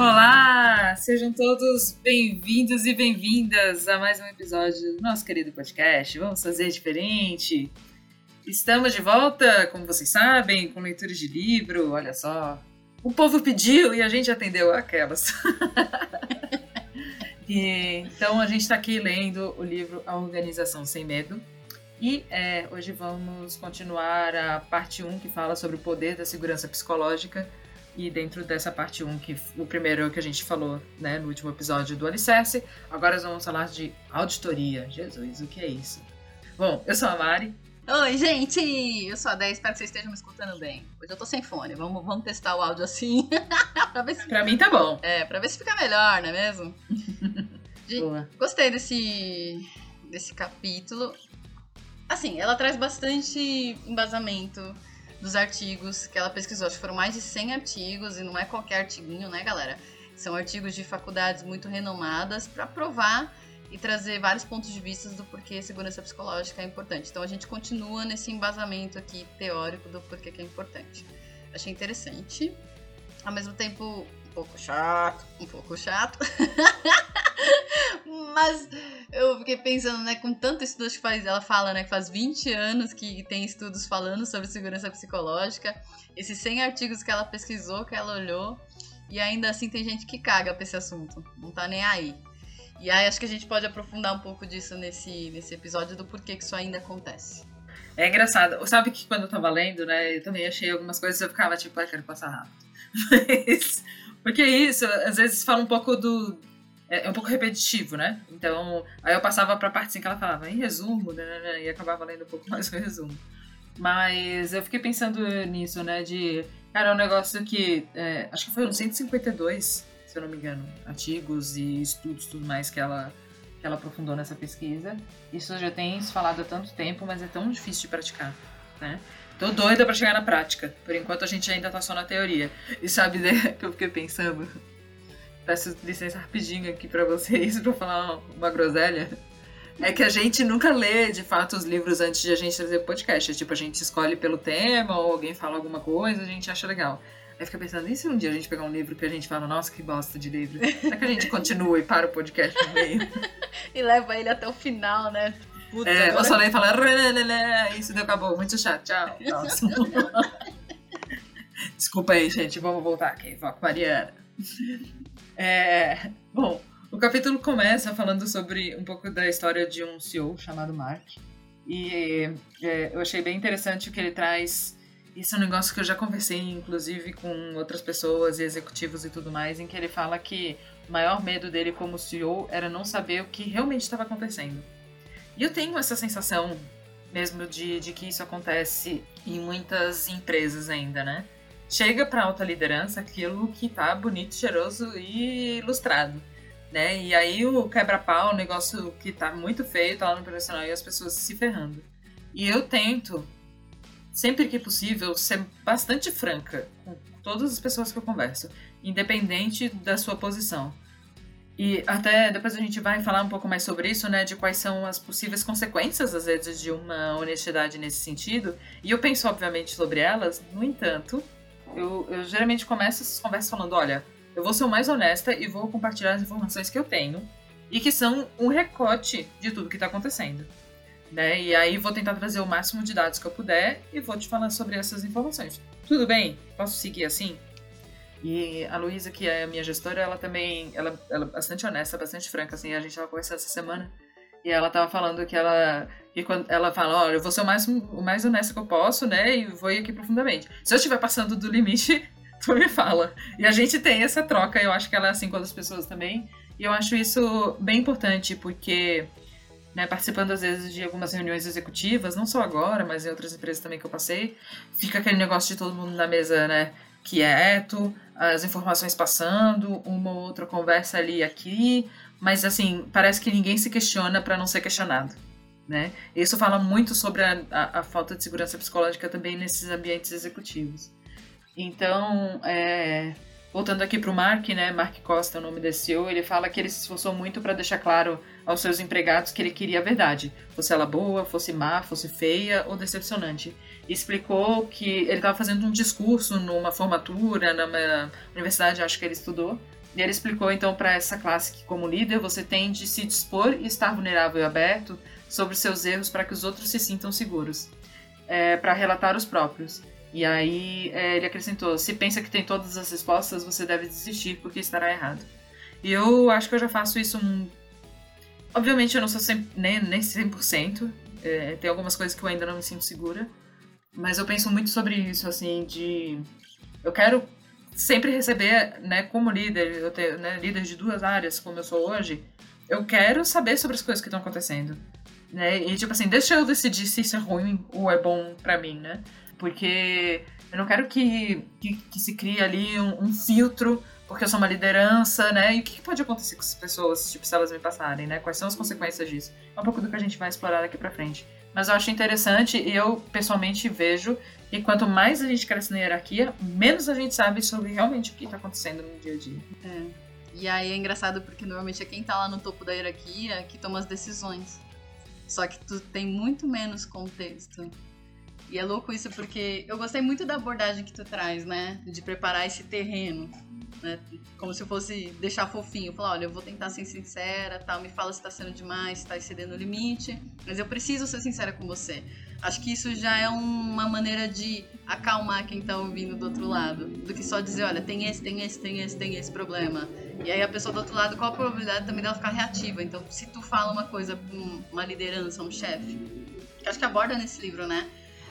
Olá! Sejam todos bem-vindos e bem-vindas a mais um episódio do nosso querido podcast. Vamos fazer diferente. Estamos de volta, como vocês sabem, com leituras de livro. Olha só. O povo pediu e a gente atendeu aquelas. e, então a gente está aqui lendo o livro A Organização Sem Medo. E é, hoje vamos continuar a parte 1 que fala sobre o poder da segurança psicológica e dentro dessa parte 1, que o primeiro que a gente falou né, no último episódio do Alicerce, agora nós vamos falar de auditoria. Jesus, o que é isso? Bom, eu sou a Mari. Oi, gente! Eu sou a 10, espero que vocês estejam me escutando bem. Hoje eu tô sem fone, vamos, vamos testar o áudio assim. pra, ver se... pra mim tá bom. É, pra ver se fica melhor, não é mesmo? Boa. Gostei desse, desse capítulo. Assim, ela traz bastante embasamento dos artigos que ela pesquisou. Acho que foram mais de 100 artigos e não é qualquer artiguinho, né, galera? São artigos de faculdades muito renomadas para provar e trazer vários pontos de vista do porquê segurança psicológica é importante. Então a gente continua nesse embasamento aqui teórico do porquê que é importante. Achei interessante. Ao mesmo tempo, um pouco chato, um pouco chato. Mas eu fiquei pensando, né, com tanto estudo que faz, ela fala, né, que faz 20 anos que tem estudos falando sobre segurança psicológica, esses 100 artigos que ela pesquisou, que ela olhou, e ainda assim tem gente que caga pra esse assunto, não tá nem aí. E aí acho que a gente pode aprofundar um pouco disso nesse, nesse episódio do porquê que isso ainda acontece. É engraçado. Sabe que quando eu tava lendo, né, eu também achei algumas coisas eu ficava tipo, ai, quero passar rápido. Mas, porque é isso, às vezes fala um pouco do, é, é, um pouco repetitivo, né? Então, aí eu passava pra parte assim que ela falava, em resumo, né, né, né? e acabava lendo um pouco mais o resumo. Mas eu fiquei pensando nisso, né? De, cara, é um negócio que, é, acho que no 152, se eu não me engano, artigos e estudos tudo mais que ela, que ela aprofundou nessa pesquisa. Isso já tem se falado há tanto tempo, mas é tão difícil de praticar, né? Tô doida pra chegar na prática. Por enquanto a gente ainda tá só na teoria. E sabe né, que eu fiquei pensando? peço licença rapidinho aqui para vocês para falar uma groselha. É que a gente nunca lê, de fato, os livros antes de a gente trazer o podcast. É tipo, a gente escolhe pelo tema, ou alguém fala alguma coisa, a gente acha legal. Aí fica pensando, e se um dia a gente pegar um livro que a gente fala, nossa, que bosta de livro? Será que a gente continua e para o podcast no meio? e leva ele até o final, né? Puta, é, agora... lê e fala, isso deu, acabou, muito chato, tchau. Desculpa aí, gente, vamos voltar aqui, foco Mariana. É, bom, o capítulo começa falando sobre um pouco da história de um CEO chamado Mark. E é, eu achei bem interessante o que ele traz. Isso é um negócio que eu já conversei, inclusive, com outras pessoas e executivos e tudo mais, em que ele fala que o maior medo dele como CEO era não saber o que realmente estava acontecendo. E eu tenho essa sensação mesmo de, de que isso acontece em muitas empresas ainda, né? chega para alta liderança aquilo que tá bonito, cheiroso e ilustrado. Né? E aí o quebra-pau, o negócio que tá muito feio, tá lá no profissional e as pessoas se ferrando. E eu tento, sempre que possível, ser bastante franca com todas as pessoas que eu converso, independente da sua posição. E até depois a gente vai falar um pouco mais sobre isso, né? De quais são as possíveis consequências, às vezes, de uma honestidade nesse sentido. E eu penso, obviamente, sobre elas. No entanto, eu, eu geralmente começo essas conversas falando: olha, eu vou ser o mais honesta e vou compartilhar as informações que eu tenho e que são um recorte de tudo que está acontecendo. Né? E aí vou tentar trazer o máximo de dados que eu puder e vou te falar sobre essas informações. Tudo bem? Posso seguir assim? E a Luísa, que é a minha gestora, ela também ela, ela é bastante honesta, bastante franca. Assim, a gente estava conversando essa semana e ela estava falando que ela e quando ela fala, olha, eu vou ser o mais, o mais honesto que eu posso, né? E vou ir aqui profundamente. Se eu estiver passando do limite, tu me fala. E a gente tem essa troca, eu acho que ela é assim com as pessoas também. E eu acho isso bem importante, porque né, participando às vezes de algumas reuniões executivas, não só agora, mas em outras empresas também que eu passei, fica aquele negócio de todo mundo na mesa, né? Quieto, as informações passando, uma ou outra conversa ali e aqui, mas assim, parece que ninguém se questiona para não ser questionado. Né? Isso fala muito sobre a, a, a, falta de segurança psicológica também nesses ambientes executivos. Então, é, voltando aqui para o Mark, né, Mark Costa, o nome desse CEO, ele fala que ele se esforçou muito para deixar claro aos seus empregados que ele queria a verdade, fosse ela boa, fosse má, fosse feia ou decepcionante. Explicou que ele estava fazendo um discurso numa formatura, numa universidade, acho que ele estudou, E ele explicou então para essa classe que, como líder, você tem de se dispor e estar vulnerável e aberto sobre seus erros para que os outros se sintam seguros, é, para relatar os próprios. E aí é, ele acrescentou: se pensa que tem todas as respostas, você deve desistir porque estará errado. E eu acho que eu já faço isso. Um... Obviamente eu não sou 100, nem, nem 100%, é, tem algumas coisas que eu ainda não me sinto segura, mas eu penso muito sobre isso, assim, de. Eu quero sempre receber, né, como líder, eu tenho, né, líder de duas áreas, como eu sou hoje, eu quero saber sobre as coisas que estão acontecendo. Né? E tipo assim, deixa eu decidir se isso é ruim ou é bom para mim, né? Porque eu não quero que, que, que se crie ali um, um, filtro, porque eu sou uma liderança, né? E o que, pode acontecer com as pessoas, tipo, se elas me passarem, né? Quais são as consequências disso? É um pouco do que a gente vai explorar daqui pra frente. Mas eu acho interessante e eu, pessoalmente, vejo que quanto mais a gente cresce na hierarquia, menos a gente sabe sobre realmente o que está acontecendo no dia a dia. É. E aí é engraçado porque normalmente é quem está lá no topo da hierarquia que toma as decisões. Só que tu tem muito menos contexto. E é louco isso porque eu gostei muito da abordagem que tu traz, né? De preparar esse terreno. Né? Como se fosse deixar fofinho. Falar, olha, eu vou tentar ser sincera, tal, me fala se tá sendo demais, se tá excedendo o limite. Mas eu preciso ser sincera com você. Acho que isso já é uma maneira de acalmar quem tá ouvindo do outro lado. Do que só dizer, olha, tem esse, tem esse, tem esse, tem esse problema. E aí a pessoa do outro lado, qual a probabilidade também dela ficar reativa? Então, se tu fala uma coisa com uma liderança, um chefe, que acho que aborda nesse livro, né?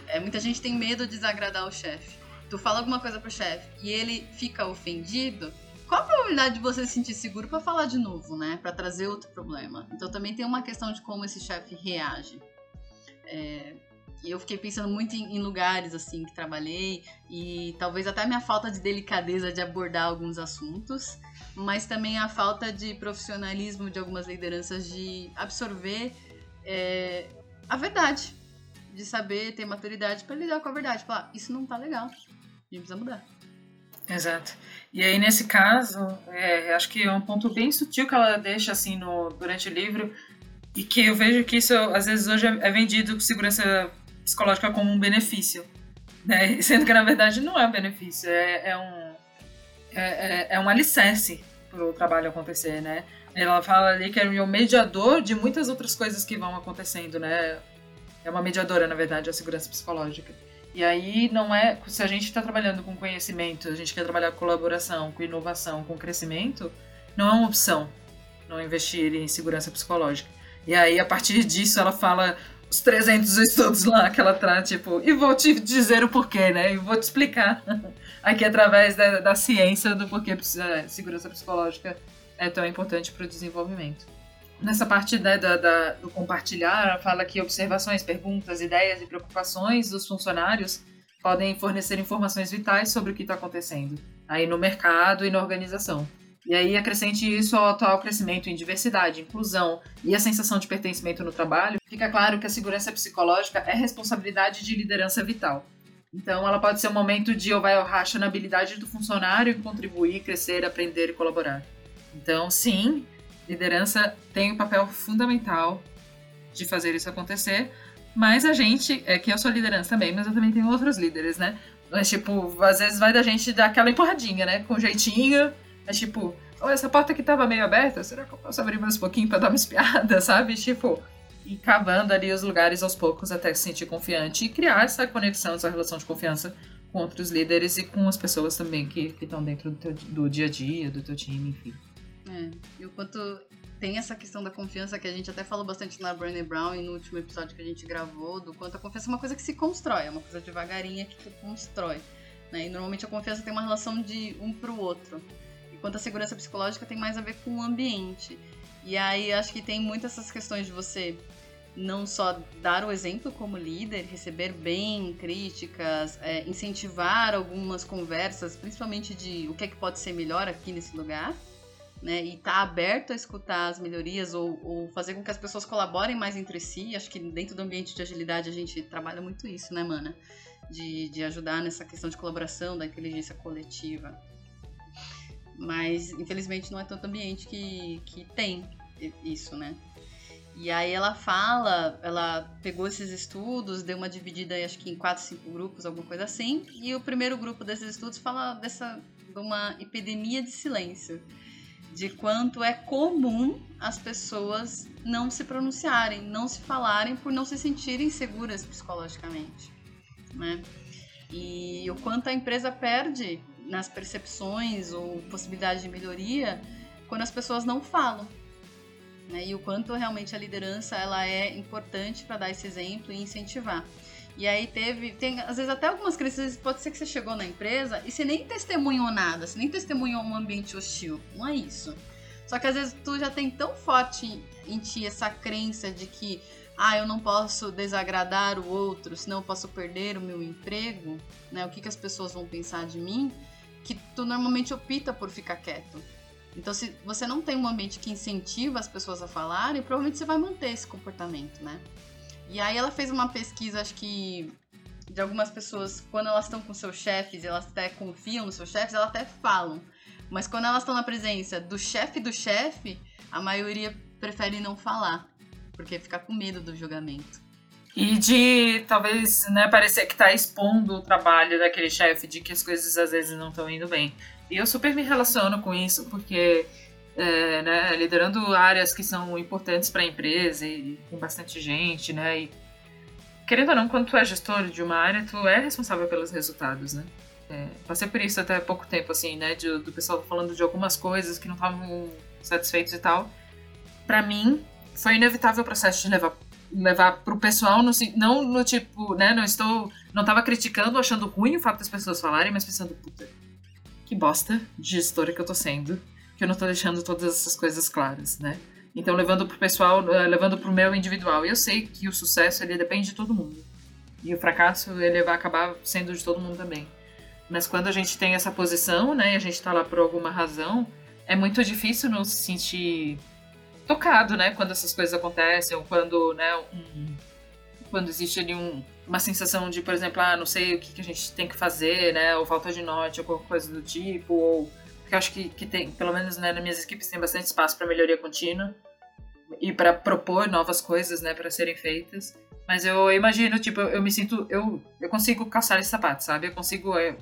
É, muita gente tem medo de desagradar o chefe. Tu fala alguma coisa pro chefe e ele fica ofendido, qual a probabilidade de você se sentir seguro para falar de novo, né? Para trazer outro problema. Então também tem uma questão de como esse chefe reage. É, eu fiquei pensando muito em, em, lugares assim que trabalhei e talvez até a minha falta de delicadeza de abordar alguns assuntos, mas também a falta de profissionalismo de algumas lideranças de absorver é, a verdade, de saber ter maturidade para lidar com a verdade, falar isso não tá legal, a gente precisa mudar. Exato. E aí nesse caso, é, acho que é um ponto bem sutil que ela deixa assim no durante o livro e que eu vejo que isso às vezes hoje é vendido com segurança psicológica como um benefício, né? Sendo que na verdade não é um benefício, é, é um é, é, é um alicerce para o trabalho acontecer, né? Ela fala ali que é um mediador de muitas outras coisas que vão acontecendo, né? É uma mediadora, na verdade, a segurança psicológica. E aí não é. Se a gente está trabalhando com conhecimento, a gente quer trabalhar com colaboração, com inovação, com crescimento, não é uma opção não investir em segurança psicológica. E aí, a partir disso, ela fala os 300 estudos lá que ela traz, tipo, e vou te dizer o porquê, né? E vou te explicar aqui através da, da ciência do porquê segurança psicológica é tão importante para o desenvolvimento. Nessa parte né, da, da, do compartilhar, fala que observações, perguntas, ideias e preocupações dos funcionários podem fornecer informações vitais sobre o que está acontecendo aí no mercado e na organização. E aí acrescente isso ao atual crescimento em diversidade, inclusão e a sensação de pertencimento no trabalho, fica claro que a segurança psicológica é responsabilidade de liderança vital. Então, ela pode ser um momento de ou vai ou racha na habilidade do funcionário em contribuir, crescer, aprender e colaborar. Então, sim, liderança tem um papel fundamental de fazer isso acontecer, mas a gente, é que eu sou liderança também, mas eu também tenho outros líderes, né? Mas, tipo, às vezes vai da gente dar aquela empurradinha, né? Com jeitinho, é tipo, oh, essa porta aqui tava meio aberta, será que eu posso abrir mais um pouquinho pra dar uma espiada, sabe? Tipo, e cavando ali os lugares aos poucos até se sentir confiante e criar essa conexão, essa relação de confiança com outros líderes e com as pessoas também que estão dentro do, teu, do dia a dia, do teu time, enfim. É, e o quanto tem essa questão da confiança que a gente até falou bastante na Brené Brown e no último episódio que a gente gravou, do quanto a confiança é uma coisa que se constrói, é uma coisa devagarinha que tu constrói. Né? E normalmente a confiança tem uma relação de um pro outro enquanto a segurança psicológica tem mais a ver com o ambiente. E aí acho que tem muitas essas questões de você não só dar o exemplo como líder, receber bem críticas, é, incentivar algumas conversas, principalmente de o que é que pode ser melhor aqui nesse lugar, né? E estar tá aberto a escutar as melhorias ou, ou, fazer com que as pessoas colaborem mais entre si. Acho que dentro do ambiente de agilidade a gente trabalha muito isso, né, mana? De, de ajudar nessa questão de colaboração, da inteligência coletiva. Mas, infelizmente, não é tanto ambiente que, que tem isso, né? E aí ela fala, ela pegou esses estudos, deu uma dividida, acho que em quatro, cinco grupos, alguma coisa assim. E o primeiro grupo desses estudos fala dessa de uma epidemia de silêncio, de quanto é comum as pessoas não se pronunciarem, não se falarem por não se sentirem seguras psicologicamente, né? E o quanto a empresa perde nas percepções ou possibilidade de melhoria quando as pessoas não falam né? E o quanto realmente a liderança ela é importante para dar esse exemplo e incentivar. E aí teve, tem às vezes até algumas crises, pode ser que você chegou na empresa e você nem testemunhou nada, você nem testemunhou um ambiente hostil, não é isso. Só que às vezes tu já tem tão forte em ti essa crença de que ah, eu não posso desagradar o outro, senão eu posso perder o meu emprego, né? O que, que as pessoas vão pensar de mim? Que tu normalmente opta por ficar quieto. Então, se você não tem um ambiente que incentiva as pessoas a falarem, provavelmente você vai manter esse comportamento, né? E aí ela fez uma pesquisa, acho que de algumas pessoas, quando elas estão com seus chefes, elas até confiam nos seus chefes, elas até falam. Mas quando elas estão na presença do chefe do chefe, a maioria prefere não falar, porque fica com medo do julgamento. E de talvez né, parecer que está expondo o trabalho daquele chefe, de que as coisas às vezes não estão indo bem. E eu super me relaciono com isso, porque é, né, liderando áreas que são importantes para a empresa e com bastante gente, né? E, querendo ou não, quando tu é gestor de uma área, tu é responsável pelos resultados, né? É, passei por isso até pouco tempo, assim, né? De, do pessoal falando de algumas coisas que não estavam satisfeitos e tal. Para mim, foi inevitável o processo de levar levar pro pessoal no, não no tipo, né, não estou não tava criticando, achando ruim o fato das pessoas falarem, mas pensando, puta, que bosta de gestora que eu tô sendo, que eu não tô deixando todas essas coisas claras, né? Então, levando pro pessoal, uh, levando pro meu individual. Eu sei que o sucesso, ele depende de todo mundo. E o fracasso, ele vai acabar sendo de todo mundo também. Mas quando a gente tem essa posição, né, e a gente tá lá por alguma razão, é muito difícil não se sentir tocado, né, quando essas coisas acontecem, ou quando, né, um, quando existe ali um, uma sensação de, por exemplo, ah, não sei o que, que a gente tem que fazer, né? Ou falta de norte, ou qualquer coisa do tipo, ou. Porque eu acho que, que tem, pelo menos né, nas minhas equipes, tem bastante espaço para melhoria contínua e para propor novas coisas, né, para serem feitas. Mas eu imagino, tipo, eu, me sinto. Eu, eu consigo calçar esse sapato, sabe? Eu consigo. Eu,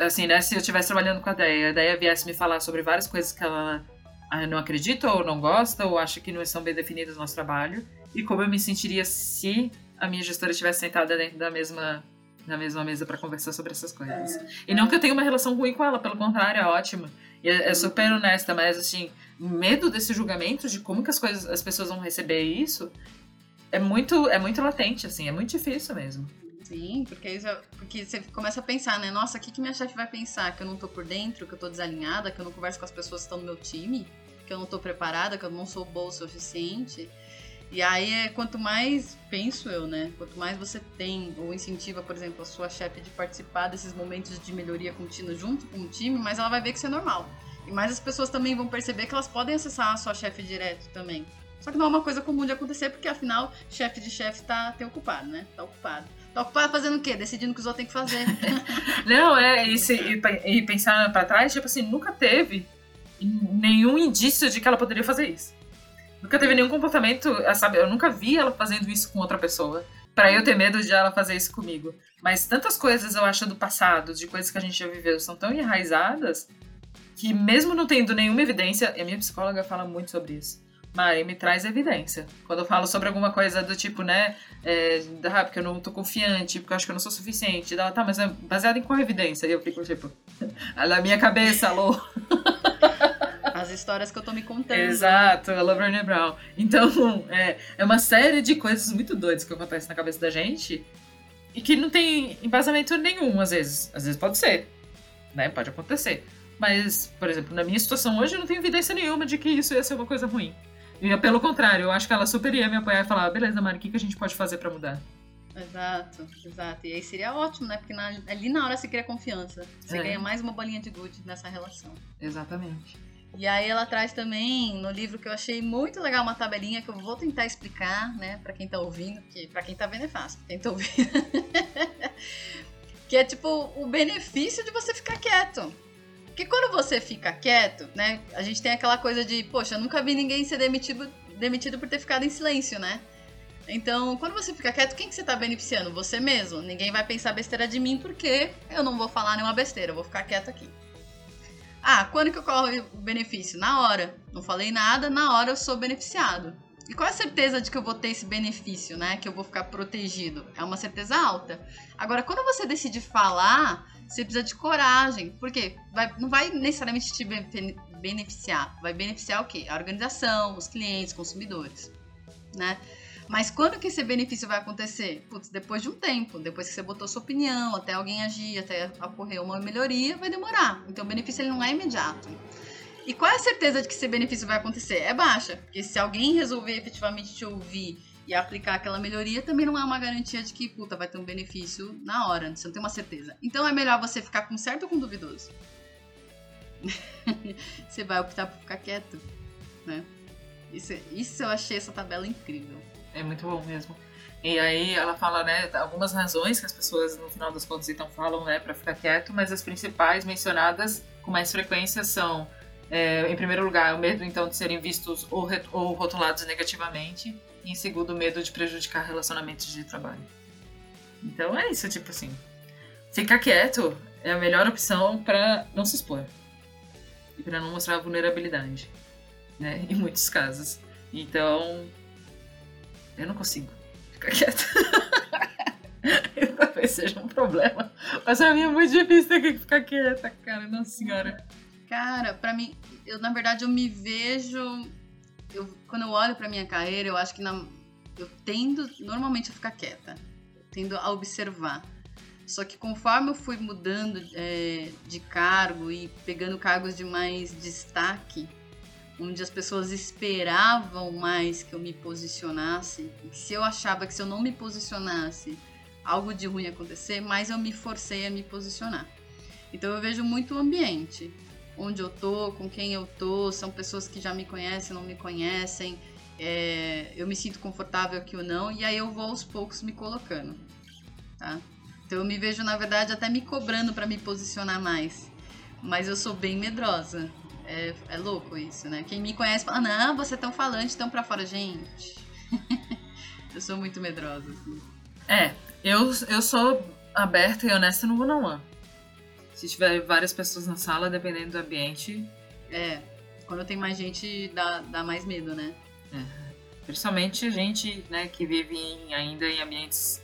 assim, né? Se eu estivesse trabalhando com a Deia, a Deia viesse me falar sobre várias coisas que ela ah, não acredita, ou não gosta, ou acha que não estão bem definidas no nosso trabalho, e como eu me sentiria se a minha gestora estivesse sentada dentro da mesma na mesma mesa para conversar sobre essas coisas. É. E não que eu tenha uma relação ruim com ela, pelo contrário, é ótima. E é, é, super honesta, mas assim, medo desse julgamento de como que as coisas, as pessoas vão receber isso, é muito, é muito latente, assim, é muito difícil mesmo. Sim, porque, isso, porque você começa a pensar, né? Nossa, o que, que minha chefe vai pensar? Que eu não tô por dentro, que eu tô desalinhada, que eu não converso com as pessoas que estão no meu time, que eu não tô preparada, que eu não sou boa o suficiente. E aí é quanto mais, penso eu, né? Quanto mais você tem ou incentiva, por exemplo, a sua chefe de participar desses momentos de melhoria contínua junto com o time, mais ela vai ver que isso é normal. E mais as pessoas também vão perceber que elas podem acessar a sua chefe direto também. Só que não é uma coisa comum de acontecer, porque afinal, chefe de chefe tá, tá ocupado, né? Tá ocupado. Tá ocupado fazendo o quê? Decidindo o que os outros têm que fazer. não, é, isso, e, e pensar pra trás, tipo assim, nunca teve nenhum indício de que ela poderia fazer isso. Nunca teve nenhum comportamento, eh, sabe? Eu nunca vi ela fazendo isso com outra pessoa. para eu ter medo de ela fazer isso comigo. Mas tantas coisas eu acho do passado, de coisas que a gente já viveu, são tão enraizadas que mesmo não tendo nenhuma evidência, e a minha psicóloga fala muito sobre isso. Mari, me traz evidência. Quando eu falo sobre alguma coisa do tipo, né, é, ah, porque eu não tô confiante, porque eu acho que eu não sou suficiente. Ela, tá, mas é baseado em qual evidência? E eu fico tipo, na minha cabeça, alô. As histórias que eu tô me contando. Exato, ela Brené Brown. Então, é, é uma série de coisas muito doidas que acontecem na cabeça da gente e que não tem embasamento nenhum, às vezes. Às vezes pode ser, né? Pode acontecer. Mas, por exemplo, na minha situação hoje, eu não tenho evidência nenhuma de que isso ia ser uma coisa ruim. E pelo contrário, eu acho que ela super ia me apoiar e falar: beleza, Mari, o que, que a gente pode fazer para mudar? Exato, exato. E aí seria ótimo, né? Porque na, ali na hora você cria confiança. Você é. ganha mais uma bolinha de gude nessa relação. Exatamente. E aí ela traz também no livro que eu achei muito legal uma tabelinha que eu vou tentar explicar, né, para quem tá ouvindo, porque para quem tá vendo é fácil, quem tá ouvindo. que é tipo o benefício de você ficar quieto. Porque quando você fica quieto, né, a gente tem aquela coisa de, poxa, nunca vi ninguém ser demitido demitido por ter ficado em silêncio, né? Então, quando você fica quieto, quem que você tá beneficiando? Você mesmo. Ninguém vai pensar besteira de mim porque eu não vou falar nenhuma besteira, eu vou ficar quieto aqui. Ah, quando que ocorre o benefício? Na hora. Não falei nada, na hora eu sou beneficiado. E qual é a certeza de que eu vou ter esse benefício, né? Que eu vou ficar protegido? É uma certeza alta. Agora, quando você decide falar, você precisa de coragem. Porque vai, não vai necessariamente te beneficiar. Vai beneficiar o quê? A organização, os clientes, consumidores, né? Mas quando que esse benefício vai acontecer? Putz, depois de um tempo, depois que você botou sua opinião, até alguém agir, até ocorrer uma melhoria, vai demorar. Então o benefício ele não é imediato. E qual é a certeza de que esse benefício vai acontecer? É baixa, porque se alguém resolver efetivamente te ouvir e aplicar aquela melhoria, também não é uma garantia de que, puta, vai ter um benefício na hora, você não tem uma certeza. Então é melhor você ficar com certo ou com duvidoso? você vai optar por ficar quieto, né? Isso, isso eu achei essa tabela incrível. É muito bom mesmo. E aí ela fala, né, algumas razões que as pessoas no final das contas então falam, né, para ficar quieto, mas as principais mencionadas com mais frequência são, é, em primeiro lugar, o medo então de serem vistos ou, ou rotulados negativamente, e em segundo, o medo de prejudicar relacionamentos de trabalho. Então é isso, tipo assim, ficar quieto é a melhor opção para não se expor e para não mostrar vulnerabilidade, né, em muitos casos. Então, eu não consigo ficar quieta. Talvez seja um problema. Mas pra mim é muito difícil ter que ficar quieta, cara. Nossa senhora. Cara, pra mim, eu na verdade eu me vejo. Eu, quando eu olho pra minha carreira, eu acho que na, eu tendo normalmente a ficar quieta. Tendo a observar. Só que conforme eu fui mudando é, de cargo e pegando cargos de mais destaque, onde as pessoas esperavam mais que eu me posicionasse. Se eu achava que se eu não me posicionasse, algo de ruim ia acontecer, mais eu me forcei a me posicionar. Então eu vejo muito o ambiente, onde eu tô, com quem eu tô, são pessoas que já me conhecem, não me conhecem, é, eu me sinto confortável aqui ou não, e aí eu vou aos poucos me colocando, tá? Então eu me vejo, na verdade, até me cobrando para me posicionar mais. Mas eu sou bem medrosa. É, é louco isso, né? Quem me conhece fala, não, você é tão falante, tão pra fora. Gente, eu sou muito medrosa, assim. É, eu, eu sou aberta e honesta no one-on-one. Se tiver várias pessoas na sala, dependendo do ambiente... É, quando tem mais gente, dá, dá mais medo, né? É. Principalmente gente né, que vive em, ainda em ambientes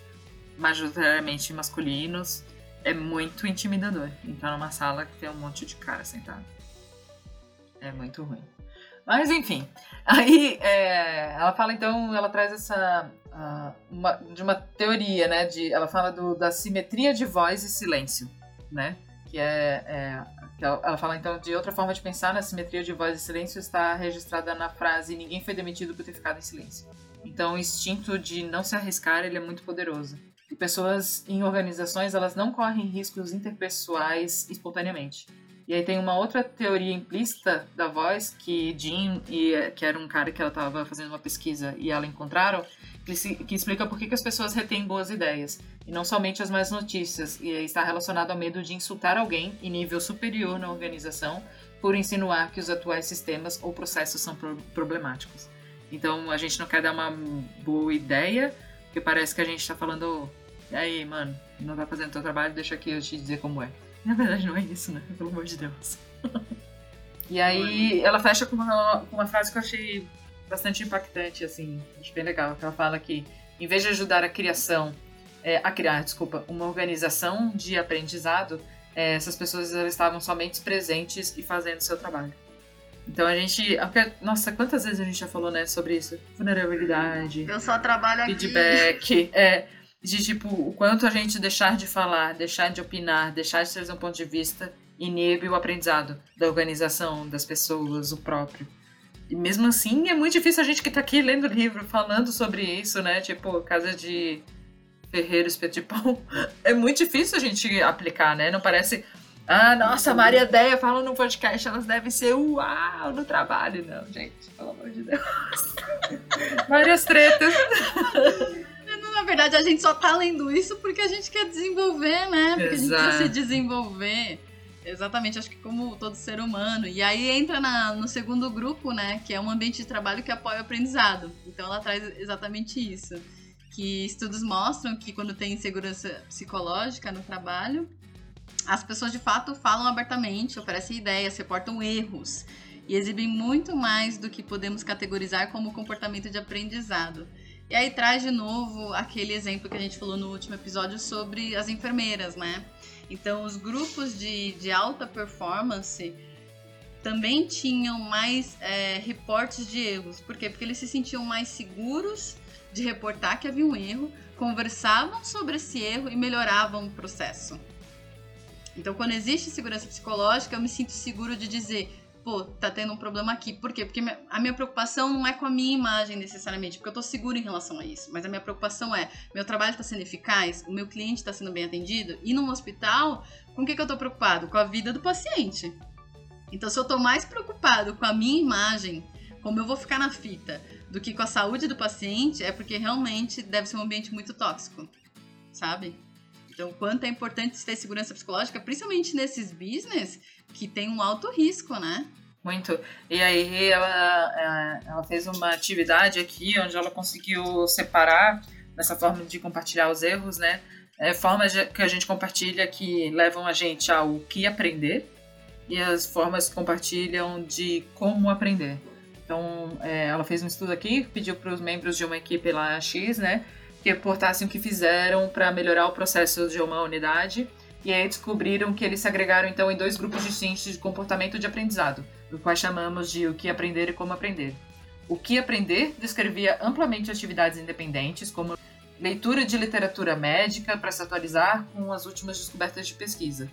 majoritariamente masculinos. É muito intimidador entrar numa sala que tem um monte de cara sentado. É muito ruim. Mas enfim, aí é, ela fala então, ela traz essa uh, uma, de uma teoria, né? De, ela fala do, da simetria de voz e silêncio, né? Que é, é que ela, ela, fala então de outra forma de pensar na simetria de voz e silêncio está registrada na frase ninguém foi demitido por ter ficado em silêncio. Então o instinto de não se arriscar ele é muito poderoso. E pessoas em organizações elas não correm riscos interpessoais espontaneamente. E aí tem uma outra teoria implícita da voz que Jean, e, que era um cara que ela estava fazendo uma pesquisa e ela encontraram, que, se, que explica por que, que as pessoas retêm boas ideias, e não somente as más notícias, e está relacionado ao medo de insultar alguém em nível superior na organização por insinuar que os atuais sistemas ou processos são pro problemáticos. Então a gente não quer dar uma boa ideia, porque parece que a gente está falando, e aí, mano, não tá fazendo teu trabalho, deixa aqui eu te dizer como é. Na verdade, não é isso, né? Pelo amor de Deus. e aí, ela fecha com uma, com uma frase que eu achei bastante impactante, assim. Acho bem legal. Que ela fala que, em vez de ajudar a criação, é, a criar, desculpa, uma organização de aprendizado, é, essas pessoas estavam somente presentes e fazendo seu trabalho. Então a gente. Nossa, quantas vezes a gente já falou, né, sobre isso? Vulnerabilidade. Eu só trabalho feedback, aqui. Feedback. É, de tipo o quanto a gente deixar de falar, deixar de opinar, deixar de trazer um ponto de vista inibe o aprendizado da organização, das pessoas, o próprio. E mesmo assim é muito difícil a gente que tá aqui lendo livro, falando sobre isso, né? Tipo, casa de ferreiro, espeto de pão. É muito difícil a gente aplicar, né? Não parece. Ah, nossa, Maria Deia fala no podcast, elas devem ser uau no trabalho. Não, gente, pelo amor de Deus. Várias tretas na verdade, a gente só tá lendo isso porque a gente quer desenvolver, né? Porque Exato. a gente precisa se desenvolver. Exatamente, acho que como todo ser humano. E aí entra na, no segundo grupo, né? Que é um ambiente de trabalho que apoia o aprendizado. Então ela traz exatamente isso. Que estudos mostram que quando tem insegurança psicológica no trabalho, as pessoas de fato falam abertamente, oferecem ideias, reportam erros e exibem muito mais do que podemos categorizar como comportamento de aprendizado. E aí traz de novo aquele exemplo que a gente falou no último episódio sobre as enfermeiras, né? Então, os grupos de, de alta performance também tinham mais é, reportes de erros. Por quê? Porque eles se sentiam mais seguros de reportar que havia um erro, conversavam sobre esse erro e melhoravam o processo. Então, quando existe segurança psicológica, eu me sinto seguro de dizer: pô, tá tendo um problema aqui. Por quê? Porque a minha preocupação não é com a minha imagem necessariamente, porque eu tô seguro em relação a isso. Mas a minha preocupação é, meu trabalho está sendo eficaz, o meu cliente está sendo bem atendido, e num hospital, com o que, que eu tô preocupado? Com a vida do paciente. Então, se eu tô mais preocupado com a minha imagem, como eu vou ficar na fita, do que com a saúde do paciente, é porque realmente deve ser um ambiente muito tóxico, sabe? Então, quanto é importante ter segurança psicológica, principalmente nesses business que tem um alto risco, né? Muito. E aí ela, é, ela fez uma atividade aqui onde ela conseguiu separar nessa forma de compartilhar os erros, né? É, formas que a gente compartilha que levam a gente ao que aprender e as formas que compartilham de como aprender. Então, é, ela fez um estudo aqui, pediu para os membros de uma equipe lá X, né, que reportassem o que fizeram para melhorar o processo de uma unidade e aí descobriram que eles se agregaram então em dois grupos distintos de comportamento de aprendizado, o qual chamamos de o que aprender e como aprender. O que aprender descrevia amplamente atividades independentes, como leitura de literatura médica para se atualizar com as últimas descobertas de pesquisa.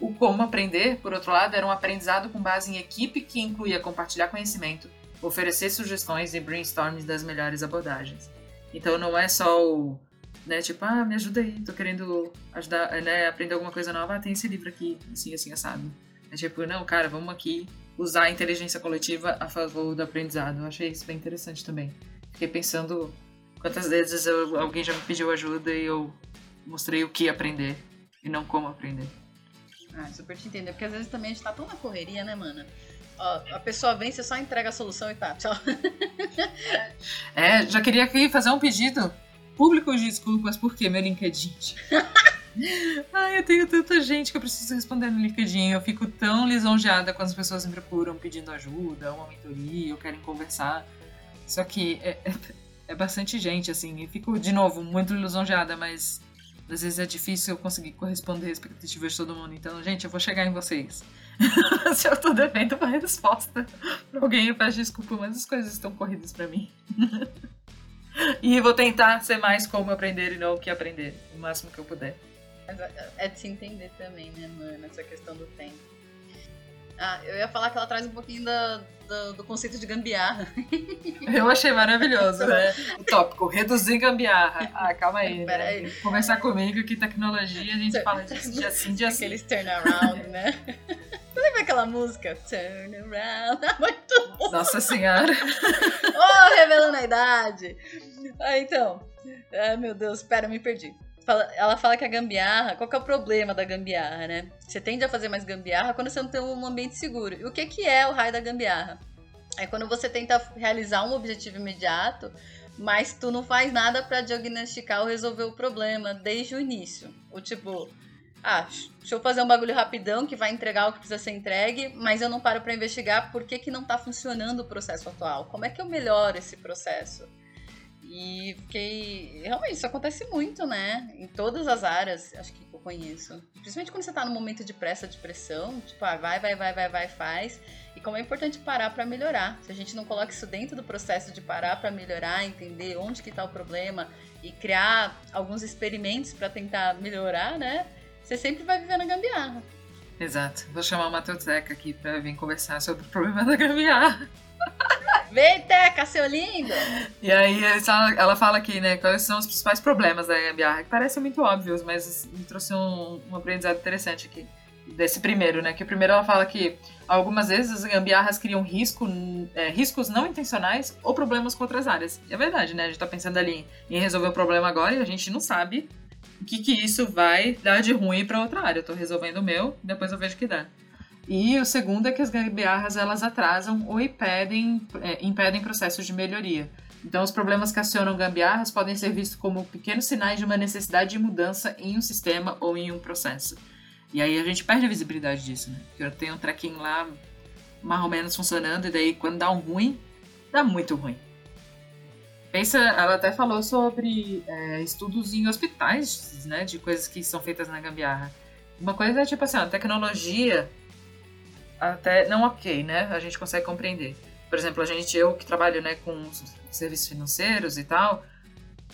O como aprender, por outro lado, era um aprendizado com base em equipe que incluía compartilhar conhecimento, oferecer sugestões e brainstorms das melhores abordagens. Então não é só o né? Tipo, ah, me ajuda aí, tô querendo ajudar, né? Aprender alguma coisa nova. Ah, tem esse livro aqui, assim, assim, assado. É tipo, não, cara, vamos aqui usar a inteligência coletiva a favor do aprendizado. Eu achei isso bem interessante também. Fiquei pensando quantas vezes eu, alguém já me pediu ajuda e eu mostrei o que aprender e não como aprender. Ah, super te entender, porque às vezes também a gente tá tão na correria, né, mana? A pessoa vem, você só entrega a solução e tá, tchau. é, já queria aqui fazer um pedido público de desculpas porque meu LinkedIn. Ai, eu tenho tanta gente que eu preciso responder no LinkedIn. Eu fico tão lisonjeada quando as pessoas me procuram pedindo ajuda, uma mentoria, ou querem conversar. Só que é, é, é bastante gente, assim. E fico, de novo, muito lisonjeada, mas às vezes é difícil eu conseguir corresponder às expectativas de todo mundo. Então, gente, eu vou chegar em vocês. Se eu tô devendo uma resposta pra alguém, eu peço desculpa, mas as coisas estão corridas para mim. e vou tentar ser mais como aprender e não o que aprender, o máximo que eu puder. É de se entender também, né, mano, essa questão do tempo. Ah, eu ia falar que ela traz um pouquinho do, do, do conceito de gambiarra. Eu achei maravilhoso, né? O tópico, reduzir gambiarra. Ah, calma aí. Né? aí. Conversar comigo que tecnologia a gente fala disso de assim, de assim. Aqueles turnaround, né? Você lembra aquela música? Turn around. Muito bom. Nossa Senhora. oh, revelando a idade. Ah, então. Ai, meu Deus, espera, me perdi. Ela fala que a gambiarra, qual que é o problema da gambiarra, né? Você tende a fazer mais gambiarra quando você não tem um ambiente seguro. E o que, que é o raio da gambiarra? É quando você tenta realizar um objetivo imediato, mas tu não faz nada para diagnosticar ou resolver o problema desde o início. O tipo, ah, deixa eu fazer um bagulho rapidão que vai entregar o que precisa ser entregue, mas eu não paro para investigar por que, que não está funcionando o processo atual. Como é que eu melhoro esse processo? E fiquei. Realmente, isso acontece muito, né? Em todas as áreas, acho que eu conheço. Principalmente quando você tá no momento de pressa, de pressão, tipo, ah, vai, vai, vai, vai, vai, faz. E como é importante parar para melhorar. Se a gente não coloca isso dentro do processo de parar para melhorar, entender onde que tá o problema e criar alguns experimentos para tentar melhorar, né? Você sempre vai viver na gambiarra. Exato. Vou chamar o Matheus Zeca aqui para vir conversar sobre o problema da gambiarra. Vem, Teca, seu lindo! E aí ela fala aqui, né, quais são os principais problemas da gambiarra, que parecem muito óbvios, mas me trouxe um, um aprendizado interessante aqui. Desse primeiro, né? Que o primeiro ela fala que algumas vezes as gambiarras criam risco, é, riscos não intencionais ou problemas com outras áreas. E é verdade, né? A gente tá pensando ali em resolver o problema agora e a gente não sabe o que, que isso vai dar de ruim para outra área. Eu tô resolvendo o meu, depois eu vejo o que dá. E o segundo é que as gambiarras elas atrasam ou impedem, é, impedem processos de melhoria. Então, os problemas que acionam gambiarras podem ser vistos como pequenos sinais de uma necessidade de mudança em um sistema ou em um processo. E aí a gente perde a visibilidade disso, né? Porque eu tenho um tracking lá mais ou menos funcionando, e daí quando dá um ruim, dá muito ruim. Pensa, ela até falou sobre é, estudos em hospitais, né? De coisas que são feitas na gambiarra. Uma coisa é tipo assim, a tecnologia até não ok, né? A gente consegue compreender. Por exemplo, a gente, eu que trabalho né, com serviços financeiros e tal,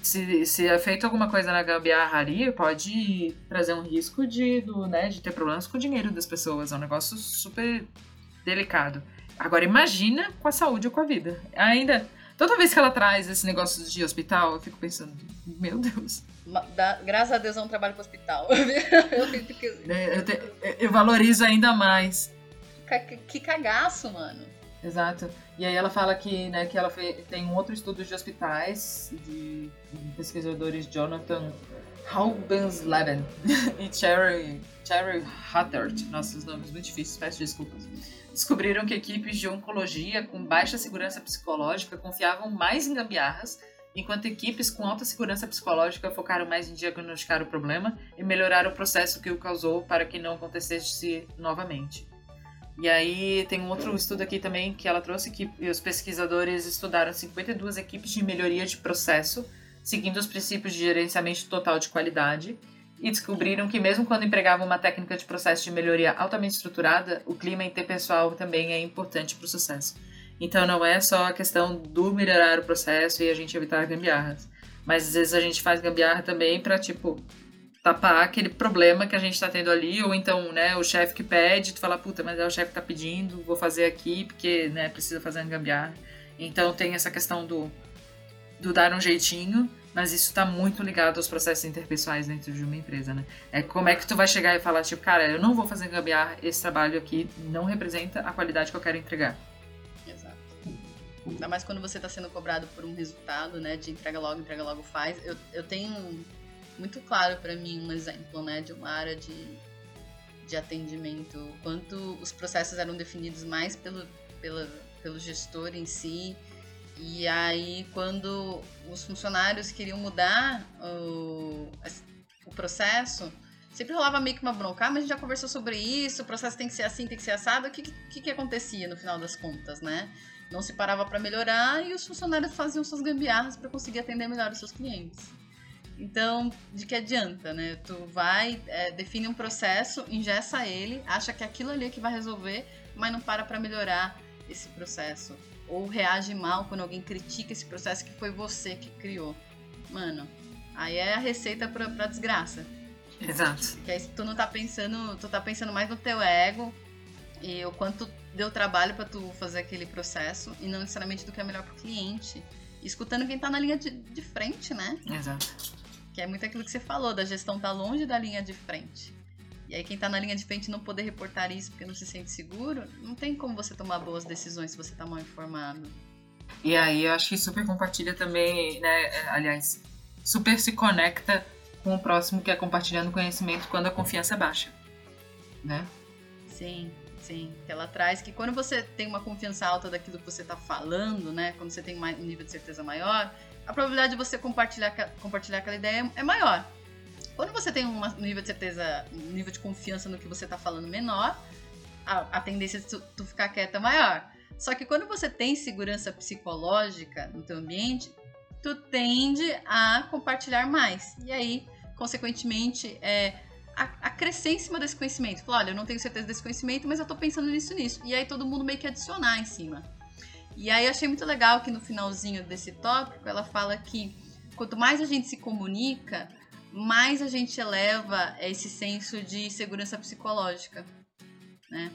se, se é feito alguma coisa na gambiarra ali, pode trazer um risco de, do, né, de ter problemas com o dinheiro das pessoas. É um negócio super delicado. Agora, imagina com a saúde ou com a vida. Ainda, toda vez que ela traz esse negócio de hospital, eu fico pensando, meu Deus. Da, graças a Deus é um trabalho com hospital. eu. É, eu, te, eu valorizo ainda mais. Que cagaço, mano. Exato. E aí ela fala que, né, que ela fez, tem um outro estudo de hospitais de, de pesquisadores Jonathan Haubensleben e Cherry, Cherry Hattert. Nossos nomes muito difíceis, peço desculpas. Descobriram que equipes de oncologia com baixa segurança psicológica confiavam mais em gambiarras, enquanto equipes com alta segurança psicológica focaram mais em diagnosticar o problema e melhorar o processo que o causou para que não acontecesse novamente. E aí tem um outro estudo aqui também que ela trouxe que os pesquisadores estudaram 52 equipes de melhoria de processo, seguindo os princípios de gerenciamento total de qualidade, e descobriram que mesmo quando empregavam uma técnica de processo de melhoria altamente estruturada, o clima interpessoal também é importante para o sucesso. Então não é só a questão do melhorar o processo e a gente evitar gambiarras, mas às vezes a gente faz gambiarra também para tipo tapar aquele problema que a gente está tendo ali, ou então, né, o chefe que pede, tu fala, puta, mas é o chefe que tá pedindo, vou fazer aqui porque, né, precisa fazer gambiarra. Então tem essa questão do, do dar um jeitinho, mas isso está muito ligado aos processos interpessoais dentro de uma empresa, né? É como é que tu vai chegar e falar, tipo, cara, eu não vou fazer gambiarra, esse trabalho aqui não representa a qualidade que eu quero entregar. Exato. Ainda mais quando você está sendo cobrado por um resultado, né, de entrega logo, entrega logo faz. Eu, eu tenho muito claro para mim um exemplo, né, de uma área de, de atendimento, quanto os processos eram definidos mais pelo, pelo, pelo gestor em si, e aí quando os funcionários queriam mudar o, o processo, sempre rolava meio que uma bronca, ah, mas a gente já conversou sobre isso, o processo tem que ser assim, tem que ser assado, o que, que, que acontecia no final das contas, né? Não se parava para melhorar e os funcionários faziam suas gambiarras para conseguir atender melhor os seus clientes. Então, de que adianta, né? Tu vai, é, define um processo, ingessa ele, acha que aquilo ali é que vai resolver, mas não para para melhorar esse processo. Ou reage mal quando alguém critica esse processo que foi você que criou. Mano, aí é a receita pra, pra desgraça. Exato. Porque aí tu não tá pensando, tu tá pensando mais no teu ego e o quanto deu trabalho para tu fazer aquele processo e não necessariamente do que é melhor pro cliente. escutando quem tá na linha de, de frente, né? Exato. Que é muito aquilo que você falou, da gestão tá longe da linha de frente. E aí quem tá na linha de frente não poder reportar isso porque não se sente seguro, não tem como você tomar boas decisões se você tá mal informado. E aí eu acho que super compartilha também, né, aliás, super se conecta com o próximo que é compartilhando conhecimento quando a confiança é baixa, né? Sim, sim. Ela traz que quando você tem uma confiança alta daquilo que você está falando, né? Quando você tem um nível de certeza maior, a probabilidade de você compartilhar, compartilhar aquela ideia é maior. Quando você tem um nível de certeza, um nível de confiança no que você está falando menor, a, a tendência de tu, tu, ficar quieta é maior. Só que quando você tem segurança psicológica no teu ambiente, tu tende a compartilhar mais. E aí, consequentemente, é, a, a crescer em cima desse conhecimento. Falar, olha, eu não tenho certeza desse conhecimento, mas eu estou pensando nisso, nisso. E aí todo mundo meio que adicionar em cima. E aí eu achei muito legal que no finalzinho desse tópico ela fala que quanto mais a gente se comunica, mais a gente eleva esse senso de segurança psicológica, né?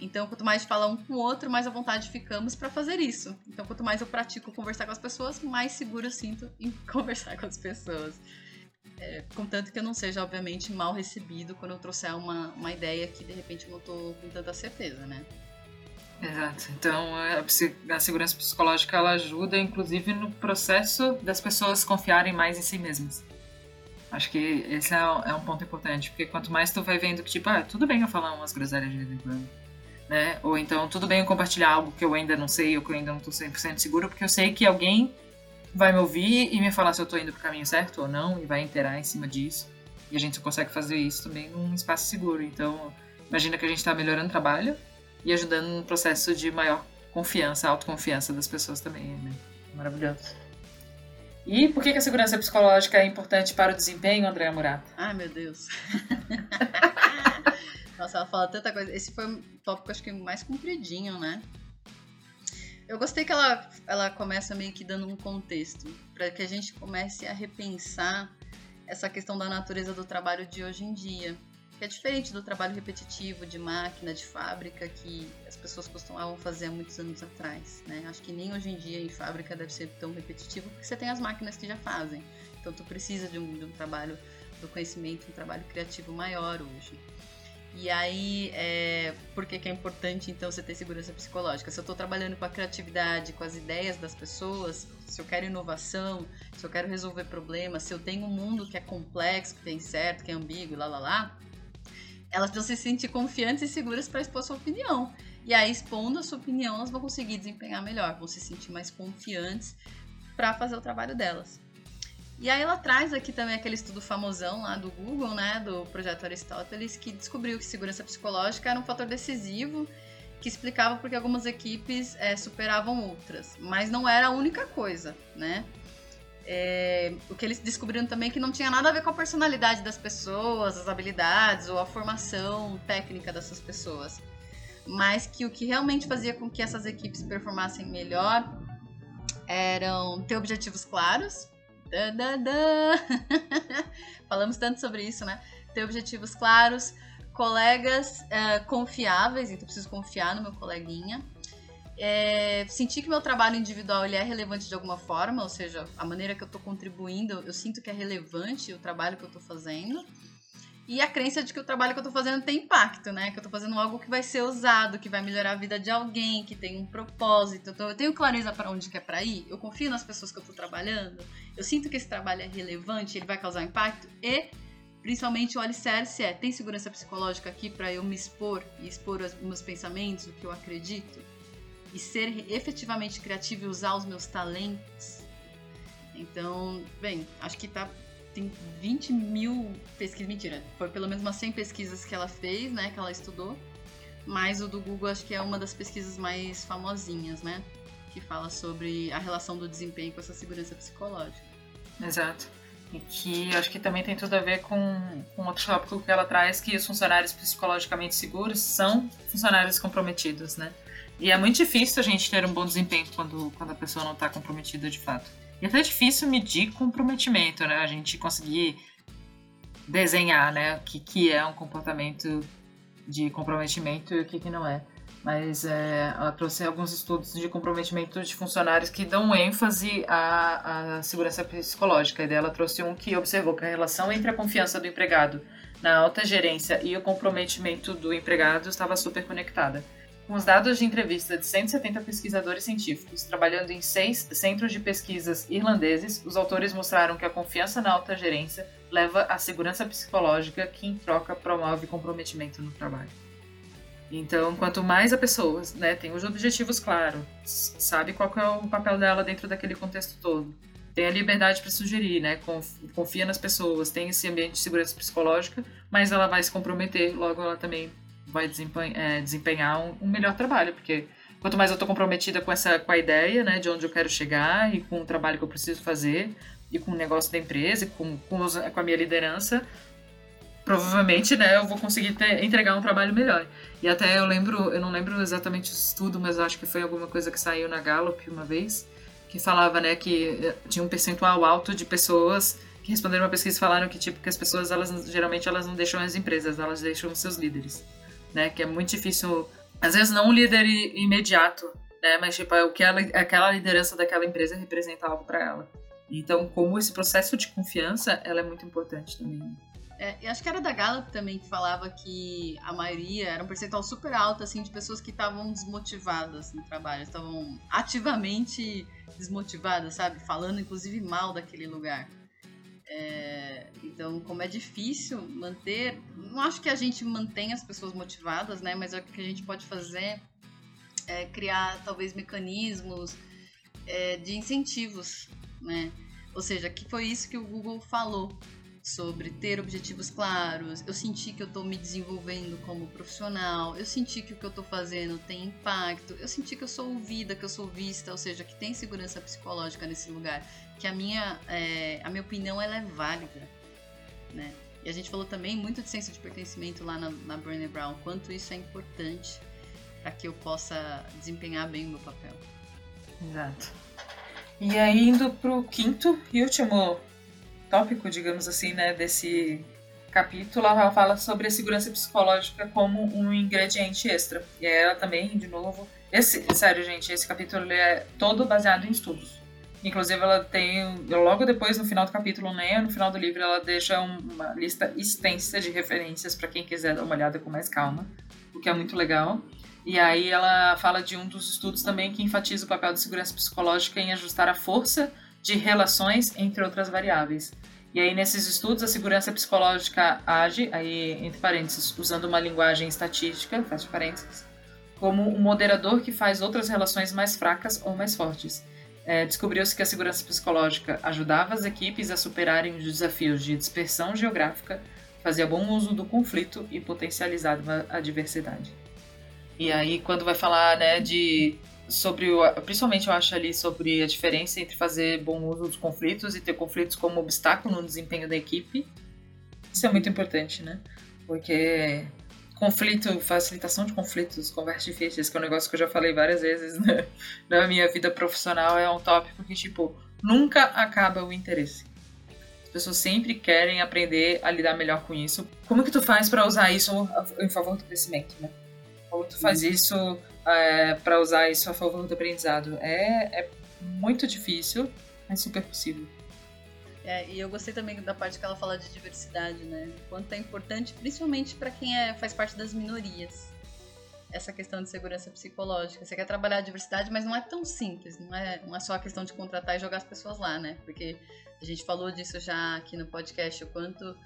Então, quanto mais fala um com o outro, mais à vontade ficamos para fazer isso. Então, quanto mais eu pratico conversar com as pessoas, mais seguro eu sinto em conversar com as pessoas. É, contanto que eu não seja, obviamente, mal recebido quando eu trouxer uma, uma ideia que de repente eu não estou com tanta certeza, né? Exato. Então, a, a, segurança psicológica ela ajuda, inclusive, no processo das pessoas confiarem mais em si mesmas. Acho que esse é, é, um ponto importante, porque quanto mais tu vai vendo que, tipo, ah, tudo bem eu falar umas groselhas de vez em quando, né? Ou então, tudo bem eu compartilhar algo que eu ainda não sei ou que eu ainda não tô 100% seguro, porque eu sei que alguém vai me ouvir e me falar se eu tô indo pro caminho certo ou não, e vai interar em cima disso. E a gente só consegue fazer isso também num espaço seguro. Então, imagina que a gente tá melhorando o trabalho e ajudando no processo de maior confiança, autoconfiança das pessoas também, né? Maravilhoso. E por que, a segurança psicológica é importante para o desempenho, Andréa Murata? Ai, meu Deus. Nossa, ela fala tanta coisa. Esse foi um tópico, acho que mais compridinho, né? Eu gostei que ela, ela começa meio que dando um contexto, para que a gente comece a repensar essa questão da natureza do trabalho de hoje em dia que é diferente do trabalho repetitivo de máquina, de fábrica, que as pessoas costumavam fazer há muitos anos atrás. Né? Acho que nem hoje em dia em fábrica deve ser tão repetitivo, porque você tem as máquinas que já fazem. Então tu precisa de um, de um trabalho do conhecimento, um trabalho criativo maior hoje. E aí, é, por que, que é importante então você ter segurança psicológica? Se eu estou trabalhando com a criatividade, com as ideias das pessoas, se eu quero inovação, se eu quero resolver problemas, se eu tenho um mundo que é complexo, que tem certo, que é ambíguo, lá lá lá, elas precisam se sentir confiantes e seguras para expor sua opinião. E aí, expondo a sua opinião, elas vão conseguir desempenhar melhor, vão se sentir mais confiantes para fazer o trabalho delas. E aí ela traz aqui também aquele estudo famosão lá do Google, né, do projeto Aristóteles, que descobriu que segurança psicológica era um fator decisivo que explicava porque algumas equipes é, superavam outras, mas não era a única coisa, né? É, o que eles descobriram também é que não tinha nada a ver com a personalidade das pessoas, as habilidades ou a formação técnica dessas pessoas. Mas que o que realmente fazia com que essas equipes performassem melhor eram ter objetivos claros. Da, da, da. Falamos tanto sobre isso, né? Ter objetivos claros, colegas é, confiáveis, então preciso confiar no meu coleguinha é, sentir que meu trabalho individual ele é relevante de alguma forma, ou seja, a maneira que eu estou contribuindo, eu sinto que é relevante o trabalho que eu estou fazendo. E a crença de que o trabalho que eu estou fazendo tem impacto, né? Que eu estou fazendo algo que vai ser usado, que vai melhorar a vida de alguém, que tem um propósito. Então, eu tenho clareza para onde quer para ir, eu confio nas pessoas que eu estou trabalhando, eu sinto que esse trabalho é relevante, ele vai causar impacto e principalmente o alicerce é tem segurança psicológica aqui para eu me expor e expor os meus pensamentos, o que eu acredito e ser efetivamente criativo e usar os meus talentos. Então, bem, acho que tá tem 20 mil pesquisas, mentira, foi pelo menos umas 100 pesquisas que ela fez, né, que ela estudou, mas o do Google acho que é uma das pesquisas mais famosinhas, né, que fala sobre a relação do desempenho com essa segurança psicológica. Exato. E que acho que também tem tudo a ver com, com outro tópico que ela traz, que os funcionários psicologicamente seguros são funcionários comprometidos, né? E é muito difícil a gente ter um bom desempenho quando, quando a pessoa não está comprometida de fato. E até é difícil medir comprometimento, né? A gente conseguir desenhar, né? O que, que é um comportamento de comprometimento e o que, que não é. Mas é, ela trouxe alguns estudos de comprometimento de funcionários que dão ênfase à, à segurança psicológica. E dela trouxe um que observou que a relação entre a confiança do empregado na alta gerência e o comprometimento do empregado estava super conectada. Com os dados de entrevista de 170 pesquisadores científicos trabalhando em seis centros de pesquisas irlandeses, os autores mostraram que a confiança na alta gerência leva à segurança psicológica que, em troca, promove comprometimento no trabalho. Então, quanto mais a pessoa né, tem os objetivos claros, sabe qual é o papel dela dentro daquele contexto todo, tem a liberdade para sugerir, né, confia nas pessoas, tem esse ambiente de segurança psicológica, mas ela vai se comprometer, logo ela também vai desempenhar, é, desempenhar um, um, melhor trabalho, porque quanto mais eu estou comprometida com essa com a ideia, né, de onde eu quero chegar e com o trabalho que eu preciso fazer e com o negócio da empresa, e com, com, os, com a minha liderança, provavelmente, né, eu vou conseguir ter, entregar um trabalho melhor. E até eu lembro, eu não lembro exatamente o estudo, mas acho que foi alguma coisa que saiu na Gallup uma vez, que falava, né, que eh, tinha um percentual alto de pessoas que responderam uma pesquisa e falaram que tipo que as pessoas elas geralmente elas não deixam as empresas, elas deixam os seus líderes né? Que é muito difícil, às vezes não um líder imediato, né? Mas tipo, é o que ela, aquela liderança daquela empresa representa algo para ela. Então, como esse processo de confiança, ela é muito importante também. Né? É, e acho que era da Gallup também que falava que a maioria era um percentual super alto assim de pessoas que estavam desmotivadas no trabalho, estavam ativamente desmotivadas, sabe, falando inclusive mal daquele lugar. É, então, como é difícil manter, não acho que a gente mantenha as pessoas motivadas, né? Mas o que a gente pode fazer é criar talvez mecanismos é, de incentivos, né? Ou seja, que foi isso que o Google falou sobre ter objetivos claros. Eu senti que eu estou me desenvolvendo como profissional. Eu senti que o que eu estou fazendo tem impacto. Eu senti que eu sou ouvida, que eu sou vista, ou seja, que tem segurança psicológica nesse lugar. Que a minha, é, a minha opinião ela é válida, né? E a gente falou também muito de senso de pertencimento lá na, na Brené Brown, quanto isso é importante para que eu possa desempenhar bem o meu papel. Exato. E aí, indo para o quinto e último tópico, digamos assim, né, desse capítulo, ela fala sobre a segurança psicológica como um ingrediente extra. E ela também, de novo, esse, sério, gente, esse capítulo é todo baseado em estudos. Inclusive, ela tem, logo depois, no final do capítulo, né, no final do livro, ela deixa uma lista extensa de referências para quem quiser dar uma olhada com mais calma, o que é muito legal. E aí ela fala de um dos estudos também que enfatiza o papel da segurança psicológica em ajustar a força de relações entre outras variáveis. E aí, nesses estudos, a segurança psicológica age, aí, entre parênteses, usando uma linguagem estatística, fecha parênteses, como um moderador que faz outras relações mais fracas ou mais fortes. É, Descobriu-se que a segurança psicológica ajudava as equipes a superarem os desafios de dispersão geográfica, fazia bom uso do conflito e potencializava a diversidade. E aí, quando vai falar né, de sobre o, principalmente eu acho ali sobre a diferença entre fazer bom uso dos conflitos e ter conflitos como obstáculo no desempenho da equipe. Isso é muito importante, né? Porque conflito, facilitação de conflitos, conversa difíceis, que é um negócio que eu já falei várias vezes né? na minha vida profissional, é um tópico que, tipo, nunca acaba o interesse. As pessoas sempre querem aprender a lidar melhor com isso. Como que tu faz para usar isso em favor do crescimento, né? Como tu faz uhum. isso é, para usar isso a favor do aprendizado. É, é muito difícil, mas super possível. É, e eu gostei também da parte que ela fala de diversidade, né? Quanto é importante, principalmente para quem é, faz parte das minorias, essa questão de segurança psicológica. Você quer trabalhar a diversidade, mas não é tão simples, não é, não é só a questão de contratar e jogar as pessoas lá, né? Porque a gente falou disso já aqui no podcast, o quanto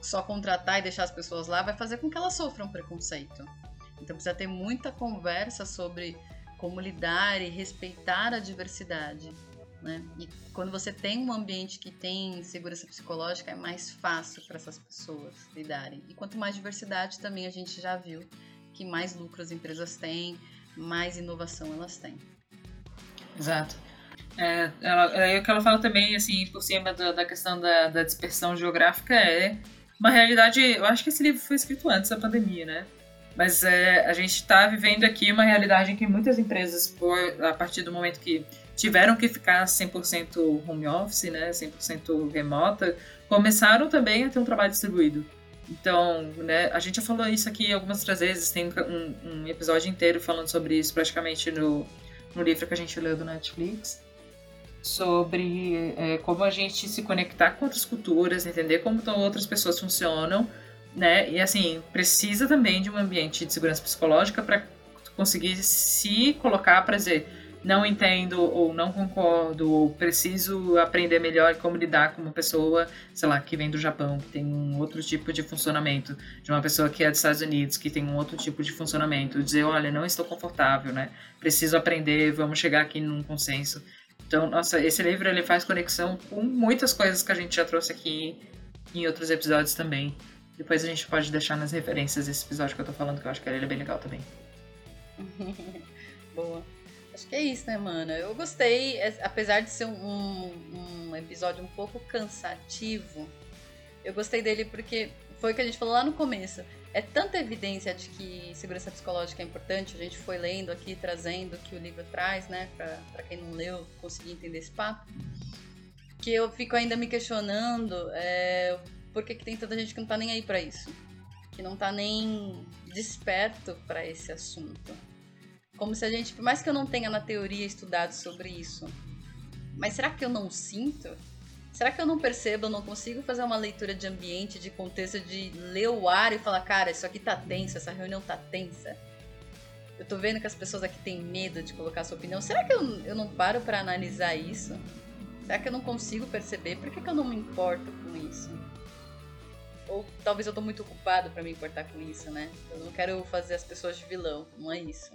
só contratar e deixar as pessoas lá vai fazer com que elas sofram preconceito. Então precisa ter muita conversa sobre como lidar e respeitar a diversidade. Né? E quando você tem um ambiente que tem segurança psicológica, é mais fácil para essas pessoas lidarem. E quanto mais diversidade, também a gente já viu que mais lucro as empresas têm, mais inovação elas têm. Exato. É, ela, é, o que ela fala também, assim, por cima da, da questão da, da dispersão geográfica é uma realidade. Eu acho que esse livro foi escrito antes da pandemia, né? Mas é, a gente está vivendo aqui uma realidade em que muitas empresas, por, a partir do momento que tiveram que ficar 100% home office, né, 100% remota, começaram também a ter um trabalho distribuído. Então, né, a gente já falou isso aqui algumas outras vezes, tem um, um episódio inteiro falando sobre isso praticamente no, no livro que a gente leu do Netflix, sobre é, como a gente se conectar com outras culturas, entender como outras pessoas funcionam, né? E assim, precisa também de um ambiente de segurança psicológica para conseguir se colocar para dizer não entendo ou não concordo ou preciso aprender melhor como lidar com uma pessoa, sei lá, que vem do Japão, que tem um outro tipo de funcionamento, de uma pessoa que é dos Estados Unidos, que tem um outro tipo de funcionamento, dizer, olha, não estou confortável, né? Preciso aprender, vamos chegar aqui num consenso. Então, nossa, esse livro ele faz conexão com muitas coisas que a gente já trouxe aqui em outros episódios também. Depois a gente pode deixar nas referências esse episódio que eu tô falando, que eu acho que ele é bem legal também. Boa. Acho que é isso, né, mano? Eu gostei, apesar de ser um, um episódio um pouco cansativo, eu gostei dele porque foi o que a gente falou lá no começo. É tanta evidência de que segurança psicológica é importante, a gente foi lendo aqui, trazendo o que o livro traz, né, pra, pra quem não leu conseguir entender esse papo, que eu fico ainda me questionando é, por que, que tem tanta gente que não tá nem aí para isso? Que não tá nem desperto para esse assunto. Como se a gente, por mais que eu não tenha na teoria estudado sobre isso, mas será que eu não sinto? Será que eu não percebo, eu não consigo fazer uma leitura de ambiente, de contexto, de ler o ar e falar, cara, isso aqui tá tenso, essa reunião tá tensa? Eu tô vendo que as pessoas aqui têm medo de colocar sua opinião. Será que eu, eu não paro para analisar isso? Será que eu não consigo perceber? Por que, que eu não me importo com isso? Ou talvez eu tô muito ocupado para me importar com isso, né? Eu não quero fazer as pessoas de vilão, não é isso.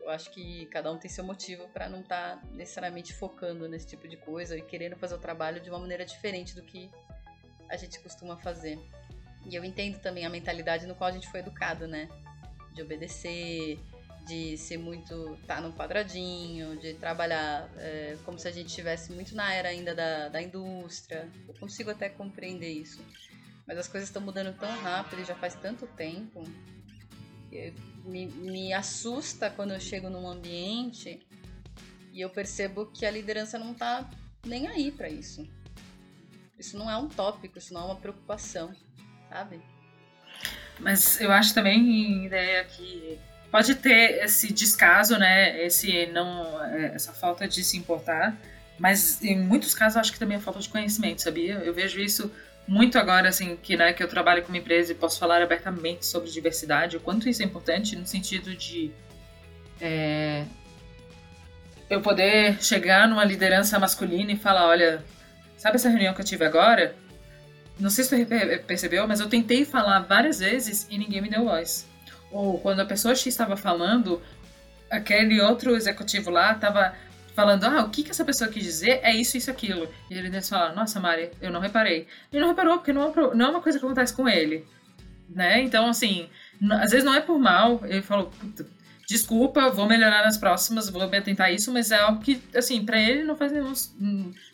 Eu acho que cada um tem seu motivo para não estar tá necessariamente focando nesse tipo de coisa e querendo fazer o trabalho de uma maneira diferente do que a gente costuma fazer. E eu entendo também a mentalidade no qual a gente foi educado, né? De obedecer, de ser muito. tá num quadradinho, de trabalhar é, como se a gente estivesse muito na era ainda da, da indústria. Eu consigo até compreender isso. Mas as coisas estão mudando tão rápido e já faz tanto tempo. Me, me assusta quando eu chego num ambiente e eu percebo que a liderança não tá nem aí para isso. Isso não é um tópico, isso não é uma preocupação, sabe? Mas eu acho também ideia que pode ter esse descaso, né? Esse não, é, essa falta de se importar, mas em muitos casos eu acho que também é falta de conhecimento, sabia? Eu vejo isso muito agora, assim, que, né, que eu trabalho com uma empresa e posso falar abertamente sobre diversidade, o quanto isso é importante no sentido de é, eu poder chegar numa liderança masculina e falar, olha, sabe essa reunião que eu tive agora? Não sei se você percebeu, mas eu tentei falar várias vezes e ninguém me deu voz ou quando a pessoa X estava falando, aquele outro executivo lá estava falando, ah, o que, que essa pessoa quis dizer é isso, isso, aquilo. E ele disse, fala, nossa, Mari, eu não reparei. Ele não reparou, porque não é, é uma coisa que acontece com ele. Né? Então, assim, às vezes não é por mal. Ele falou, desculpa, vou melhorar nas próximas, vou tentar isso, mas é algo que, assim, para ele não faz nenhum,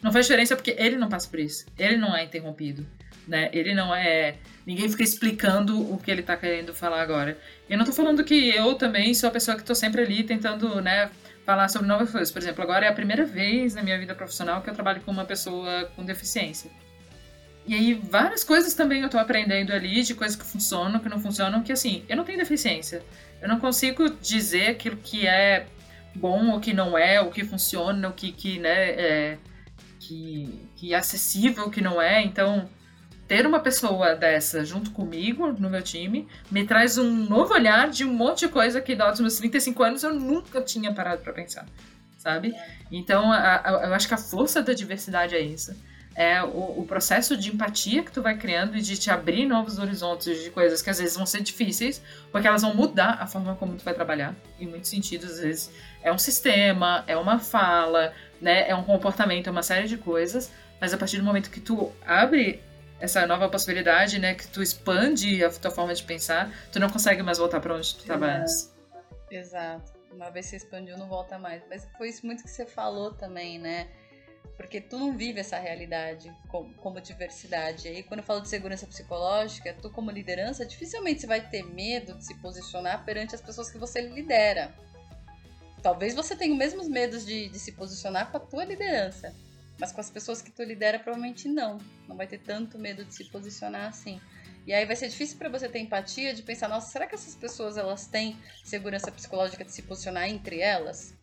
não faz diferença porque ele não passa por isso. Ele não é interrompido, né? Ele não é Ninguém fica explicando o que ele tá querendo falar agora. Eu não tô falando que eu também sou a pessoa que tô sempre ali tentando, né, falar sobre novas coisas. Por exemplo, agora é a primeira vez na minha vida profissional que eu trabalho com uma pessoa com deficiência. E aí, várias coisas também eu tô aprendendo ali, de coisas que funcionam, que não funcionam, que assim, eu não tenho deficiência. Eu não consigo dizer aquilo que é bom, ou que não é, o que funciona, o que, que né, é, que, que é acessível, o que não é. Então, ter uma pessoa dessa junto comigo no meu time me traz um novo olhar de um monte de coisa que dos meus 35 anos eu nunca tinha parado para pensar, sabe? Então, a, a, eu acho que a força da diversidade é isso. É o, o, processo de empatia que tu vai criando e de te abrir novos horizontes de coisas que às vezes vão ser difíceis, porque elas vão mudar a forma como tu vai trabalhar. Em muitos sentidos, às vezes é um sistema, é uma fala, né? É um comportamento, é uma série de coisas. Mas a partir do momento que tu abre essa nova possibilidade, né, que tu expande a tua forma de pensar, tu não consegue mais voltar para onde tu estava antes. Exato. Uma vez você expandiu, não volta mais. Mas foi isso muito que você falou também, né? Porque tu não vive essa realidade como, como diversidade. E aí, quando eu falo de segurança psicológica, tu, como liderança, dificilmente você vai ter medo de se posicionar perante as pessoas que você lidera. Talvez você tenha os mesmos medos de, de se posicionar com a tua liderança. Mas com as pessoas que tu lidera, provavelmente não. Não vai ter tanto medo de se posicionar assim. E aí vai ser difícil para você ter empatia de pensar, nossa, será que essas pessoas elas têm segurança psicológica de se posicionar entre elas?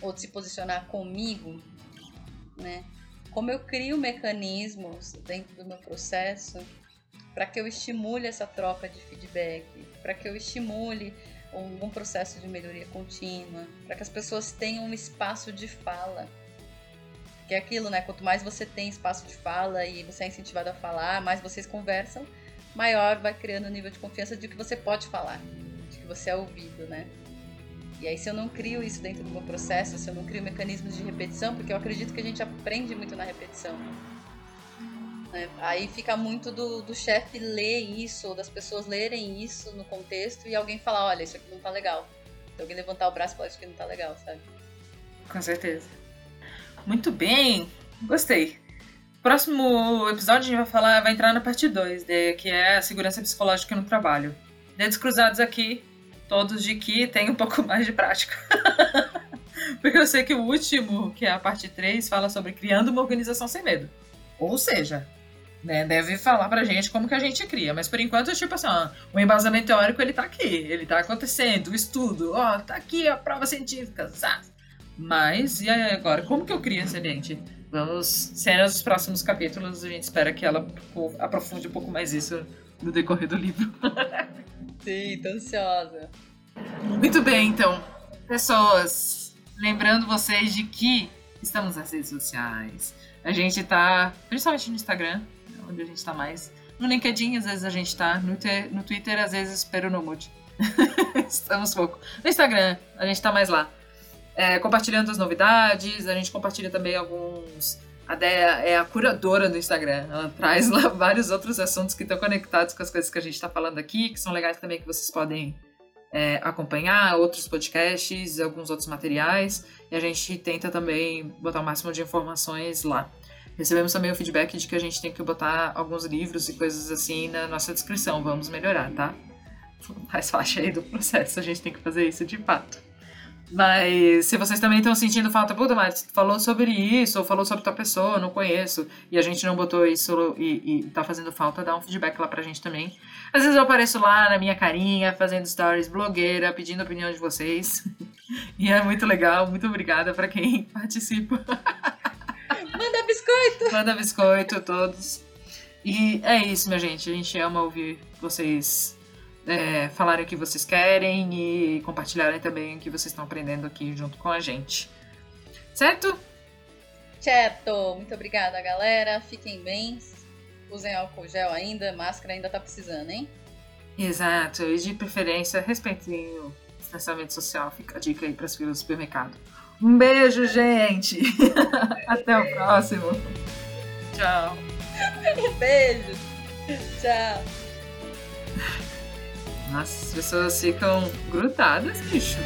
Ou de se posicionar comigo, né? Como eu crio mecanismos dentro do meu processo para que eu estimule essa troca de feedback, para que eu estimule um, processo de melhoria contínua, para que as pessoas tenham um espaço de fala que é aquilo, né? Quanto mais você tem espaço de fala e você é incentivado a falar, mais vocês conversam, maior vai criando o nível de confiança de que você pode falar, de que você é ouvido, né? E aí, se eu não crio isso dentro do meu processo, se eu não crio mecanismos de repetição, porque eu acredito que a gente aprende muito na repetição. Né? Aí fica muito do, do chefe ler isso, ou das pessoas lerem isso no contexto e alguém falar: olha, isso aqui não tá legal. Então, alguém levantar o braço e falar: isso aqui não tá legal, sabe? Com certeza. Muito bem, gostei. Próximo episódio a gente vai falar, vai entrar na parte 2, que é a segurança psicológica no trabalho. Dedos cruzados aqui, todos de que tem um pouco mais de prática. Porque eu sei que o último, que é a parte 3, fala sobre criando uma organização sem medo. Ou seja, né, deve falar pra gente como que a gente cria. Mas por enquanto, tipo assim, ó, o embasamento teórico ele tá aqui, ele tá acontecendo, o estudo, ó, tá aqui a prova científica, sabe? Mas, e agora? Como que eu crio esse ambiente? Vamos, cenas dos próximos capítulos, a gente espera que ela aprofunde um pouco mais isso no decorrer do livro. Sim, tô ansiosa. Muito bem, então. Pessoas, lembrando vocês de que Estamos nas redes sociais. A gente tá, principalmente no Instagram, onde a gente tá mais. No LinkedIn, às vezes a gente tá. No, no Twitter, às vezes, pero no mude. Estamos pouco. No Instagram, a gente tá mais lá. É, compartilhando as novidades, a gente compartilha também alguns. A Déia é a curadora do Instagram. Ela traz lá vários outros assuntos que estão conectados com as coisas que a gente está falando aqui, que são legais também que vocês podem é, acompanhar, outros podcasts, alguns outros materiais. E a gente tenta também botar o máximo de informações lá. Recebemos também o feedback de que a gente tem que botar alguns livros e coisas assim na nossa descrição. Vamos melhorar, tá? Faz parte aí do processo, a gente tem que fazer isso de fato. Mas se vocês também estão sentindo falta, puta, mas falou sobre isso, ou falou sobre tua pessoa, não conheço, e a gente não botou isso e, e tá fazendo falta, dá um feedback lá pra gente também. Às vezes eu apareço lá na minha carinha, fazendo stories, blogueira, pedindo a opinião de vocês. e é muito legal, muito obrigada pra quem participa. Manda biscoito! Manda biscoito a todos. E é isso, minha gente. A gente ama ouvir vocês é, falarem o que vocês querem e compartilharem também o que vocês estão aprendendo aqui junto com a gente. Certo? Certo! Muito obrigada, galera. Fiquem bem. Usem álcool gel ainda, máscara ainda tá precisando, hein? Exato. E de preferência, respeitem o distanciamento social. Fica a dica aí para as filas do supermercado. Um beijo, gente! Até o próximo. Tchau. beijo. Tchau. Nossa, as pessoas ficam grudadas, bicho.